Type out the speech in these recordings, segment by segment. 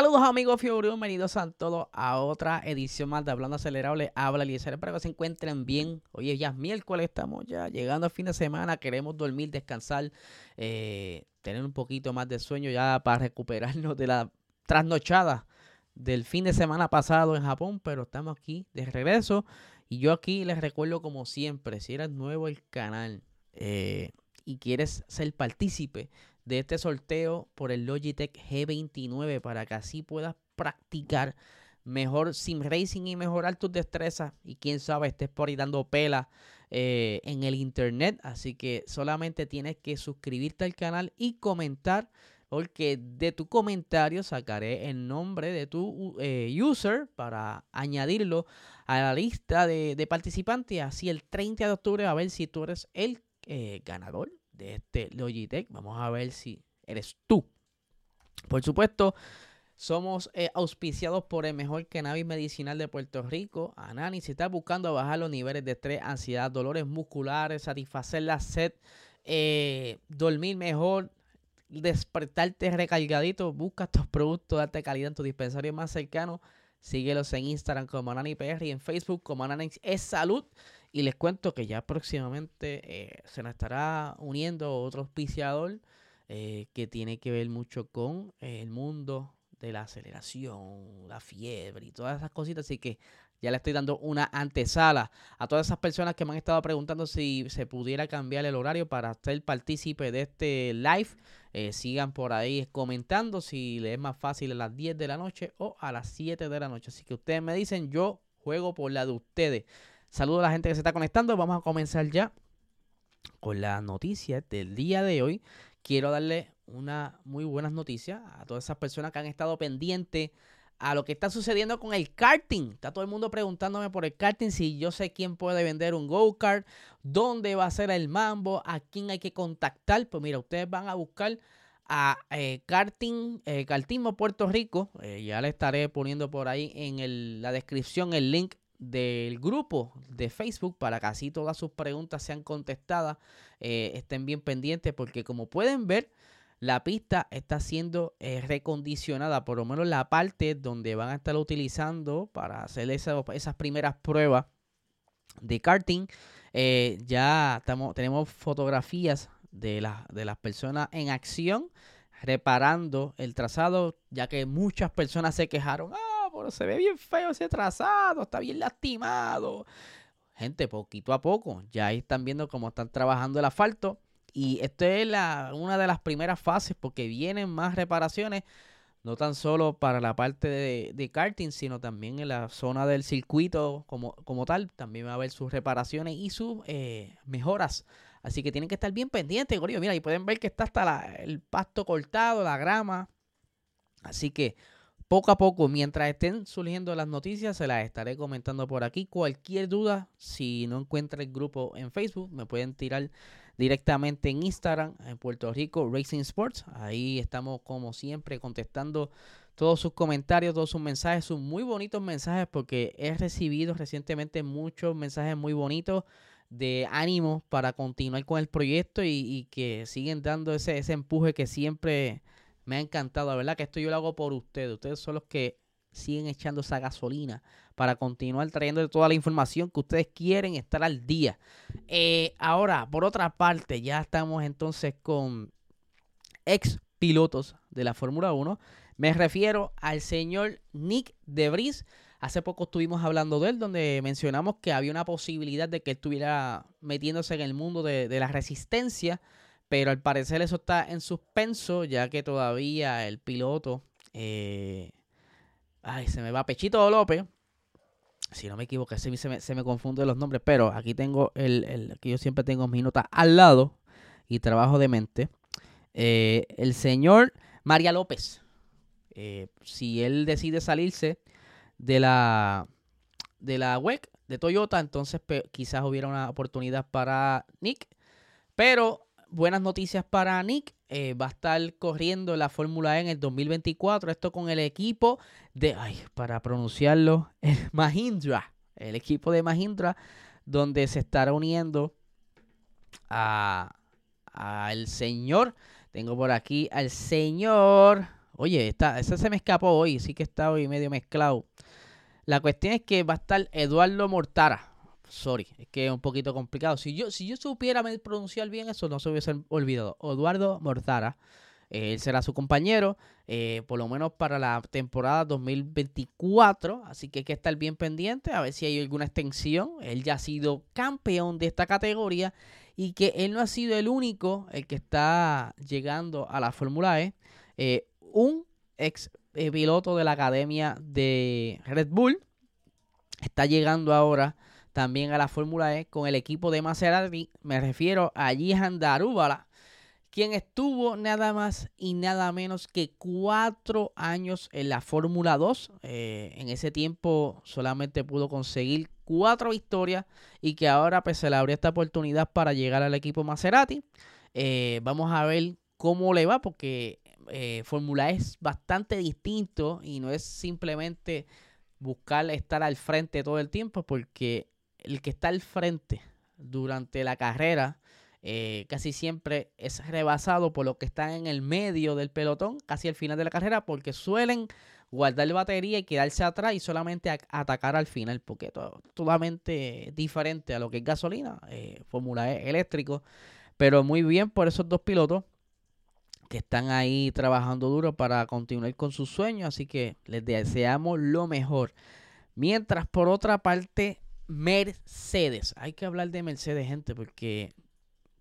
Saludos amigos Fiori, bienvenidos a todos a otra edición más de Hablando Acelerable. Habla Eliezer, espero que se encuentren bien. Hoy ya es miércoles, estamos ya llegando al fin de semana, queremos dormir, descansar, eh, tener un poquito más de sueño ya para recuperarnos de la trasnochada del fin de semana pasado en Japón, pero estamos aquí de regreso y yo aquí les recuerdo como siempre, si eres nuevo el canal eh, y quieres ser partícipe de este sorteo por el Logitech G29 para que así puedas practicar mejor sim racing y mejorar tus destrezas. Y quién sabe estés por ahí dando pela eh, en el internet. Así que solamente tienes que suscribirte al canal y comentar porque de tu comentario sacaré el nombre de tu eh, user para añadirlo a la lista de, participantes. Así el 30 de octubre a ver si tú eres el eh, ganador de este Logitech. Vamos a ver si eres tú. Por supuesto, somos eh, auspiciados por el mejor cannabis medicinal de Puerto Rico, Anani. Si estás buscando bajar los niveles de estrés, ansiedad, dolores musculares, satisfacer la sed, eh, dormir mejor, despertarte recargadito, busca estos productos de alta calidad en tu dispensario más cercano. Síguelos en Instagram como Anani PR y en Facebook como Anani es Salud. Y les cuento que ya próximamente eh, se nos estará uniendo otro auspiciador eh, que tiene que ver mucho con el mundo de la aceleración, la fiebre y todas esas cositas. Así que ya le estoy dando una antesala a todas esas personas que me han estado preguntando si se pudiera cambiar el horario para ser partícipe de este live. Eh, sigan por ahí comentando si les es más fácil a las 10 de la noche o a las 7 de la noche. Así que ustedes me dicen, yo juego por la de ustedes. Saludos a la gente que se está conectando. Vamos a comenzar ya con las noticias del día de hoy. Quiero darle una muy buenas noticias a todas esas personas que han estado pendientes a lo que está sucediendo con el karting. Está todo el mundo preguntándome por el karting, si yo sé quién puede vender un go-kart, dónde va a ser el mambo, a quién hay que contactar. Pues mira, ustedes van a buscar a eh, Karting, eh, Kartismo Puerto Rico. Eh, ya le estaré poniendo por ahí en la descripción el link del grupo de Facebook para que así todas sus preguntas sean contestadas. Eh, estén bien pendientes porque como pueden ver, la pista está siendo eh, recondicionada, por lo menos la parte donde van a estar utilizando para hacer esas primeras pruebas de karting. Eh, ya estamos, tenemos fotografías de, de las personas en acción reparando el trazado, ya que muchas personas se quejaron. ¡Ah! Pero se ve bien feo ese trazado, está bien lastimado. Gente, poquito a poco, ya ahí están viendo cómo están trabajando el asfalto. Y esto es la, una de las primeras fases porque vienen más reparaciones, no tan solo para la parte de, karting, sino también en la zona del circuito como, como tal. También va a haber sus reparaciones y sus eh, mejoras. Así que tienen que estar bien pendientes, Gorillo. Mira, y pueden ver que está hasta el pasto cortado, la grama. Así que poco a poco, mientras estén surgiendo las noticias, se las estaré comentando por aquí. Cualquier duda, si no encuentra el grupo en Facebook, me pueden tirar directamente en Instagram, en Puerto Rico Racing Sports. Ahí estamos como siempre contestando todos sus comentarios, todos sus mensajes, sus muy bonitos mensajes, porque he recibido recientemente muchos mensajes muy bonitos de ánimo para continuar con el proyecto y, que siguen dando ese, ese empuje que siempre me ha encantado, la verdad que esto yo lo hago por ustedes. Ustedes son los que siguen echando esa gasolina para continuar trayendo toda la información que ustedes quieren estar al día. Eh, ahora, por otra parte, ya estamos entonces con ex pilotos de la Fórmula 1. Me refiero al señor Nick Debris. Hace poco estuvimos hablando de él, donde mencionamos que había una posibilidad de que estuviera metiéndose en el mundo de, de la resistencia pero al parecer eso está en suspenso, ya que todavía el piloto. Eh, ay, se me va Pechito López. Si no me equivoco, se me, se me confunden los nombres. Pero aquí tengo el, el. Aquí yo siempre tengo mis notas al lado. y trabajo de mente. Eh, el señor María López, eh, si él decide salirse de la, de la WEC de Toyota, entonces quizás hubiera una oportunidad para Nick. Pero buenas noticias para Nick. Eh, va a estar corriendo la Fórmula E en el 2024. Esto con el equipo de, ay, para pronunciarlo, el Mahindra. El equipo de Mahindra, donde se estará uniendo a al señor. Tengo por aquí al señor. Oye, está, ese se me escapó hoy, sí que está hoy medio mezclado. La cuestión es que va a estar Eduardo Mortara. Sorry, es que es un poquito complicado. Si yo, si yo supiera pronunciar bien eso, no se hubiese olvidado. Eduardo Mortara. Eh, él será su compañero, eh, por lo menos para la temporada 2024. Así que hay que estar bien pendiente a ver si hay alguna extensión. Él ya ha sido campeón de esta categoría y que él no ha sido el único el que está llegando a la Fórmula E. Eh, un ex piloto de la academia de Red Bull está llegando ahora también a la Fórmula E con el equipo de Maserati. Me refiero a Jihan Darúbala, quien estuvo nada más y nada menos que cuatro años en la Fórmula 2. Eh, en ese tiempo solamente pudo conseguir cuatro victorias y que ahora pues se le abrió esta oportunidad para llegar al equipo Maserati. Eh, vamos a ver cómo le va porque eh, Fórmula es bastante distinto y no es simplemente buscar estar al frente todo el tiempo porque el que está al frente durante la carrera eh, casi siempre es rebasado por los que están en el medio del pelotón, casi al final de la carrera, porque suelen guardar batería y quedarse atrás y solamente atacar al final, porque es totalmente diferente a lo que es gasolina, eh, Fórmula E eléctrico, pero muy bien por esos dos pilotos que están ahí trabajando duro para continuar con sus sueños, así que les deseamos lo mejor. Mientras por otra parte, Mercedes, hay que hablar de Mercedes, gente, porque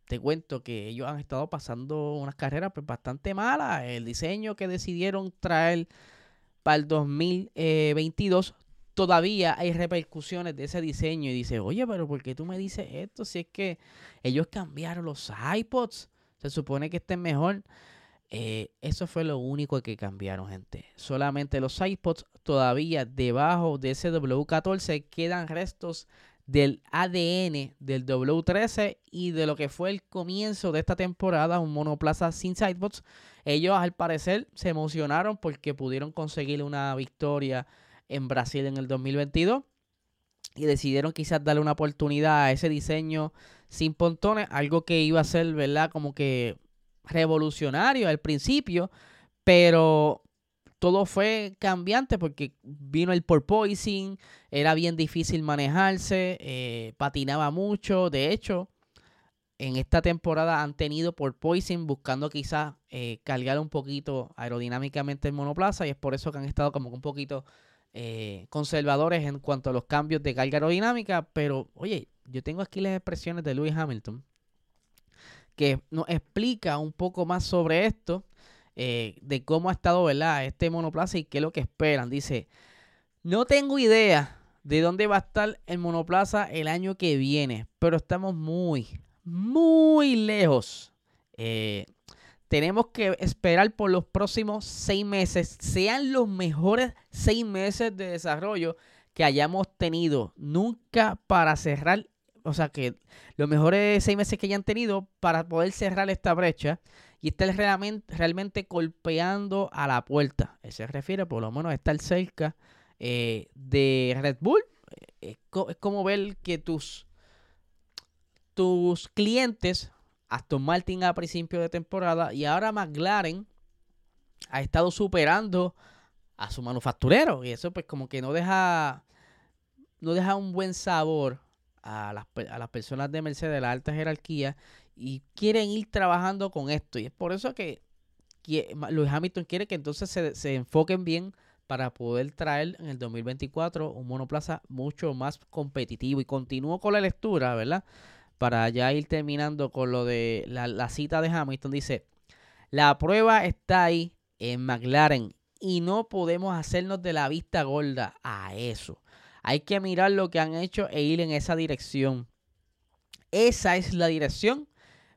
te cuento que ellos han estado pasando unas carreras pues, bastante malas. El diseño que decidieron traer para el 2022 todavía hay repercusiones de ese diseño y dice, oye, pero ¿por qué tú me dices esto? Si es que ellos cambiaron los iPods, se supone que estén mejor. Eh, eso fue lo único que cambiaron, gente. Solamente los iPods todavía debajo de ese W14 quedan restos del ADN del W13 y de lo que fue el comienzo de esta temporada, un monoplaza sin sidebots. Ellos al parecer se emocionaron porque pudieron conseguir una victoria en Brasil en el 2022 y decidieron quizás darle una oportunidad a ese diseño sin pontones, algo que iba a ser, ¿verdad? Como que revolucionario al principio, pero todo fue cambiante porque vino el porpoising, era bien difícil manejarse, eh, patinaba mucho. De hecho, en esta temporada han tenido porpoising buscando quizás eh, cargar un poquito aerodinámicamente el monoplaza y es por eso que han estado como un poquito eh, conservadores en cuanto a los cambios de carga aerodinámica. Pero, oye, yo tengo aquí las expresiones de Lewis Hamilton que nos explica un poco más sobre esto eh, de cómo ha estado ¿verdad? este monoplaza y qué es lo que esperan. Dice, no tengo idea de dónde va a estar el monoplaza el año que viene, pero estamos muy, muy lejos. Eh, tenemos que esperar por los próximos seis meses, sean los mejores seis meses de desarrollo que hayamos tenido. Nunca para cerrar, o sea que los mejores seis meses que hayan tenido para poder cerrar esta brecha y está realmente, realmente golpeando a la puerta. Se refiere por lo menos a estar cerca eh, de Red Bull. Eh, es, como ver que tus, tus clientes, Aston Martin a principio de temporada y ahora McLaren ha estado superando a su manufacturero. Y eso pues como que no deja, no deja un buen sabor a las, a las personas de Mercedes de la alta jerarquía y quieren ir trabajando con esto. Y es por eso que, Luis Hamilton quiere que entonces se, enfoquen bien para poder traer en el 2024 un monoplaza mucho más competitivo. Y continúo con la lectura, ¿verdad? Para ya ir terminando con lo de la, la cita de Hamilton. Dice, la prueba está ahí en McLaren y no podemos hacernos de la vista gorda a eso. Hay que mirar lo que han hecho e ir en esa dirección. Esa es la dirección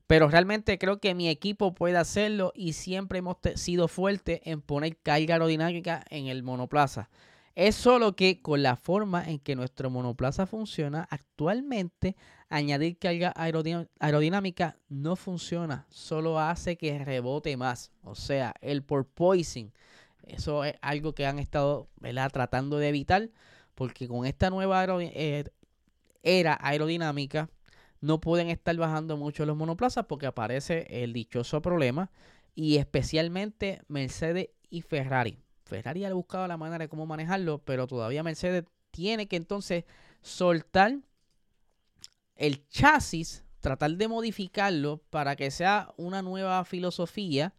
Pero realmente creo que mi equipo puede hacerlo y siempre hemos sido fuertes en poner carga aerodinámica en el monoplaza. Es solo que con la forma en que nuestro monoplaza funciona actualmente, añadir carga aerodinámica no funciona, solo hace que rebote más. O sea, el porpoising, eso es algo que han estado tratando de evitar, porque con esta nueva eh, era aerodinámica no pueden estar bajando mucho los monoplazas porque aparece el dichoso problema y especialmente Mercedes y Ferrari. Ferrari ha buscado la manera de cómo manejarlo, pero todavía Mercedes tiene que entonces soltar el chasis, tratar de modificarlo para que sea una nueva filosofía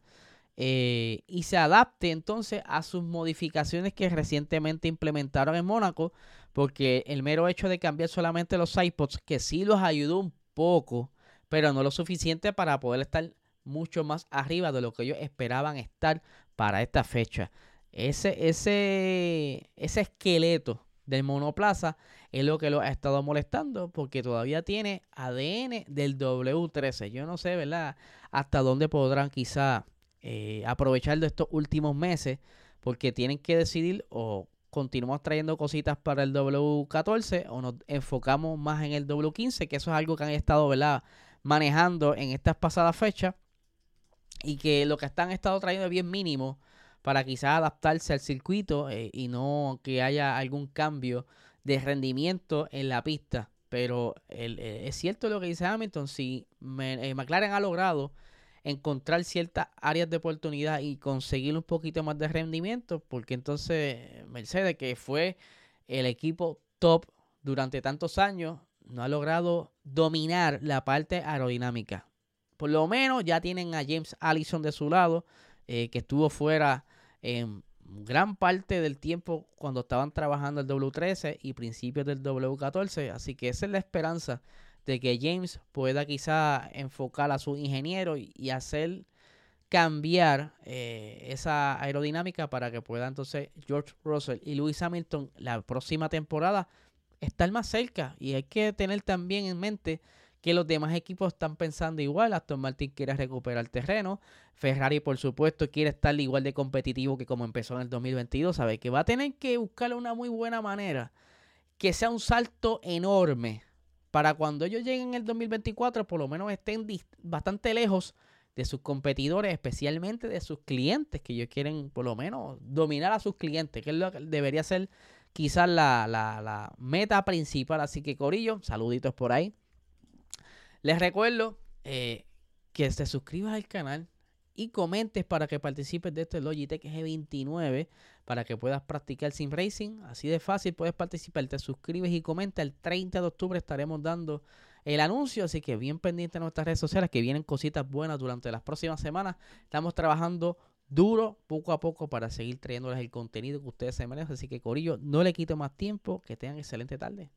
eh, y se adapte entonces a sus modificaciones que recientemente implementaron en Mónaco, porque el mero hecho de cambiar solamente los iPods, que sí los ayudó un poco, pero no lo suficiente para poder estar mucho más arriba de lo que ellos esperaban estar para esta fecha. Ese, ese, ese esqueleto del monoplaza es lo que lo ha estado molestando porque todavía tiene ADN del W13. Yo no sé, ¿verdad? Hasta dónde podrán quizá eh, aprovechar de estos últimos meses porque tienen que decidir o continuamos trayendo cositas para el W14 o nos enfocamos más en el W15, que eso es algo que han estado, ¿verdad? Manejando en estas pasadas fechas y que lo que están estado trayendo es bien mínimo para quizás adaptarse al circuito eh, y no que haya algún cambio de rendimiento en la pista. Pero eh, es cierto lo que dice Hamilton, si eh, McLaren ha logrado encontrar ciertas áreas de oportunidad y conseguir un poquito más de rendimiento, porque entonces Mercedes, que fue el equipo top durante tantos años, no ha logrado dominar la parte aerodinámica. Por lo menos ya tienen a James Allison de su lado, que estuvo fuera en gran parte del tiempo cuando estaban trabajando el W13 y principios del W14. Así que esa es la esperanza de que James pueda quizá enfocar a su ingeniero y, hacer cambiar eh, esa aerodinámica para que pueda entonces George Russell y Lewis Hamilton la próxima temporada estar más cerca. Y hay que tener también en mente que los demás equipos están pensando igual. Aston Martin quiere recuperar terreno. Ferrari, por supuesto, quiere estar igual de competitivo que como empezó en el 2022. Sabe que va a tener que buscar una muy buena manera. Que sea un salto enorme. Para cuando ellos lleguen en el 2024, por lo menos estén bastante lejos de sus competidores, especialmente de sus clientes, que ellos quieren por lo menos dominar a sus clientes, que es lo que debería ser quizás la, la meta principal. Así que Corillo, saluditos por ahí. Les recuerdo eh, que te suscribas al canal y comentes para que participes de este Logitech G29 para que puedas practicar Sim Racing. Así de fácil puedes participar. Te suscribes y comenta. El 30 de octubre estaremos dando el anuncio. Así que bien pendiente de nuestras redes sociales que vienen cositas buenas durante las próximas semanas. Estamos trabajando duro poco a poco para seguir trayéndoles el contenido que ustedes se merecen. Así que Corillo, no le quito más tiempo. Que tengan excelente tarde.